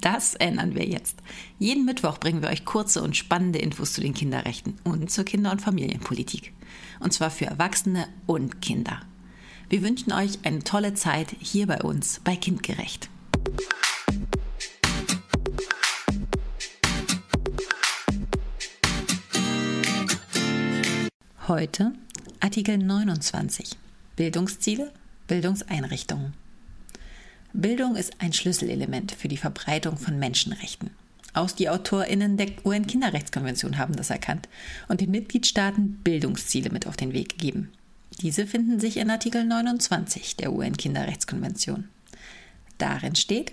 Das ändern wir jetzt. Jeden Mittwoch bringen wir euch kurze und spannende Infos zu den Kinderrechten und zur Kinder- und Familienpolitik. Und zwar für Erwachsene und Kinder. Wir wünschen euch eine tolle Zeit hier bei uns bei Kindgerecht. Heute Artikel 29 Bildungsziele, Bildungseinrichtungen. Bildung ist ein Schlüsselelement für die Verbreitung von Menschenrechten. Auch die AutorInnen der UN-Kinderrechtskonvention haben das erkannt und den Mitgliedstaaten Bildungsziele mit auf den Weg gegeben. Diese finden sich in Artikel 29 der UN-Kinderrechtskonvention. Darin steht,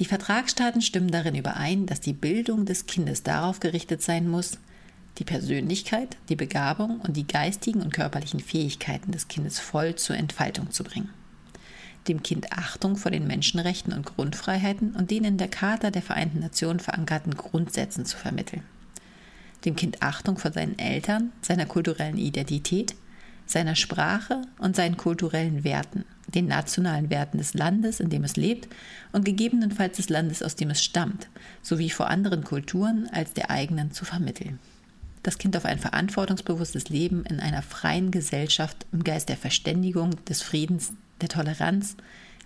die Vertragsstaaten stimmen darin überein, dass die Bildung des Kindes darauf gerichtet sein muss, die Persönlichkeit, die Begabung und die geistigen und körperlichen Fähigkeiten des Kindes voll zur Entfaltung zu bringen dem Kind Achtung vor den Menschenrechten und Grundfreiheiten und den in der Charta der Vereinten Nationen verankerten Grundsätzen zu vermitteln. Dem Kind Achtung vor seinen Eltern, seiner kulturellen Identität, seiner Sprache und seinen kulturellen Werten, den nationalen Werten des Landes, in dem es lebt und gegebenenfalls des Landes, aus dem es stammt, sowie vor anderen Kulturen als der eigenen zu vermitteln. Das Kind auf ein verantwortungsbewusstes Leben in einer freien Gesellschaft im Geist der Verständigung, des Friedens, der Toleranz,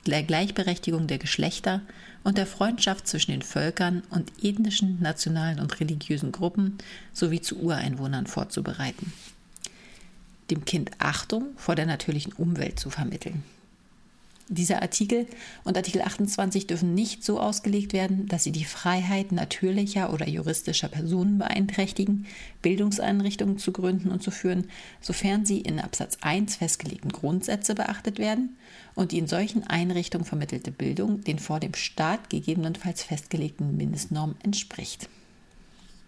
der Gleichberechtigung der Geschlechter und der Freundschaft zwischen den Völkern und ethnischen, nationalen und religiösen Gruppen sowie zu Ureinwohnern vorzubereiten. Dem Kind Achtung vor der natürlichen Umwelt zu vermitteln. Dieser Artikel und Artikel 28 dürfen nicht so ausgelegt werden, dass sie die Freiheit natürlicher oder juristischer Personen beeinträchtigen, Bildungseinrichtungen zu gründen und zu führen, sofern sie in Absatz 1 festgelegten Grundsätze beachtet werden und die in solchen Einrichtungen vermittelte Bildung den vor dem Staat gegebenenfalls festgelegten Mindestnormen entspricht.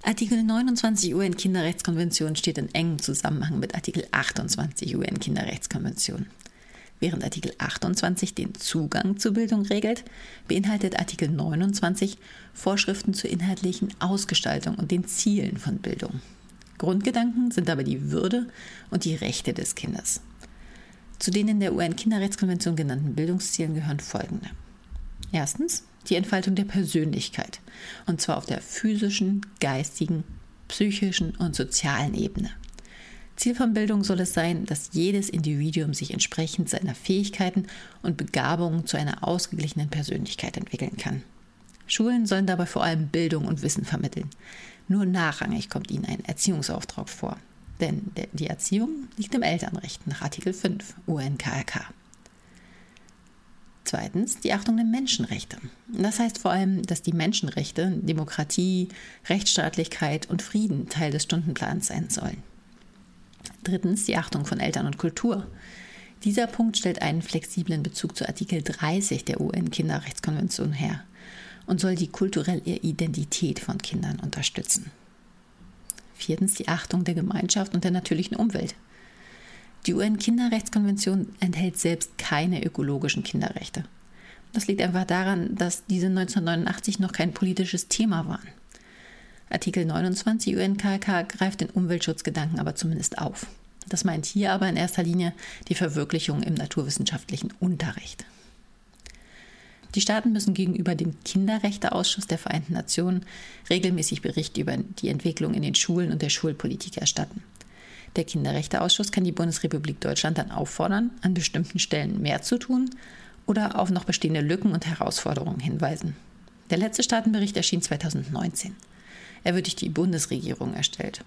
Artikel 29 UN-Kinderrechtskonvention steht in engem Zusammenhang mit Artikel 28 UN-Kinderrechtskonvention. Während Artikel 28 den Zugang zur Bildung regelt, beinhaltet Artikel 29 Vorschriften zur inhaltlichen Ausgestaltung und den Zielen von Bildung. Grundgedanken sind aber die Würde und die Rechte des Kindes. Zu den in der UN-Kinderrechtskonvention genannten Bildungszielen gehören folgende. Erstens die Entfaltung der Persönlichkeit, und zwar auf der physischen, geistigen, psychischen und sozialen Ebene. Ziel von Bildung soll es sein, dass jedes Individuum sich entsprechend seiner Fähigkeiten und Begabungen zu einer ausgeglichenen Persönlichkeit entwickeln kann. Schulen sollen dabei vor allem Bildung und Wissen vermitteln. Nur nachrangig kommt ihnen ein Erziehungsauftrag vor. Denn die Erziehung liegt im Elternrecht nach Artikel 5 UNKRK. Zweitens die Achtung der Menschenrechte. Das heißt vor allem, dass die Menschenrechte, Demokratie, Rechtsstaatlichkeit und Frieden Teil des Stundenplans sein sollen. Drittens die Achtung von Eltern und Kultur. Dieser Punkt stellt einen flexiblen Bezug zu Artikel 30 der UN-Kinderrechtskonvention her und soll die kulturelle Identität von Kindern unterstützen. Viertens die Achtung der Gemeinschaft und der natürlichen Umwelt. Die UN-Kinderrechtskonvention enthält selbst keine ökologischen Kinderrechte. Das liegt einfach daran, dass diese 1989 noch kein politisches Thema waren. Artikel 29 UNKK greift den Umweltschutzgedanken aber zumindest auf. Das meint hier aber in erster Linie die Verwirklichung im naturwissenschaftlichen Unterricht. Die Staaten müssen gegenüber dem Kinderrechteausschuss der Vereinten Nationen regelmäßig Bericht über die Entwicklung in den Schulen und der Schulpolitik erstatten. Der Kinderrechteausschuss kann die Bundesrepublik Deutschland dann auffordern, an bestimmten Stellen mehr zu tun oder auf noch bestehende Lücken und Herausforderungen hinweisen. Der letzte Staatenbericht erschien 2019. Er wird durch die Bundesregierung erstellt.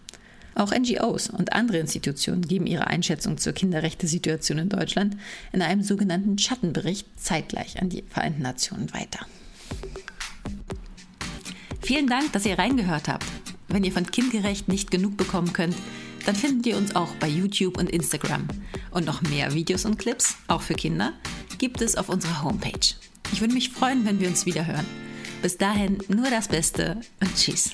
Auch NGOs und andere Institutionen geben ihre Einschätzung zur Kinderrechtesituation in Deutschland in einem sogenannten Schattenbericht zeitgleich an die Vereinten Nationen weiter. Vielen Dank, dass ihr reingehört habt. Wenn ihr von Kindgerecht nicht genug bekommen könnt, dann findet ihr uns auch bei YouTube und Instagram. Und noch mehr Videos und Clips, auch für Kinder, gibt es auf unserer Homepage. Ich würde mich freuen, wenn wir uns wieder hören. Bis dahin nur das Beste und tschüss.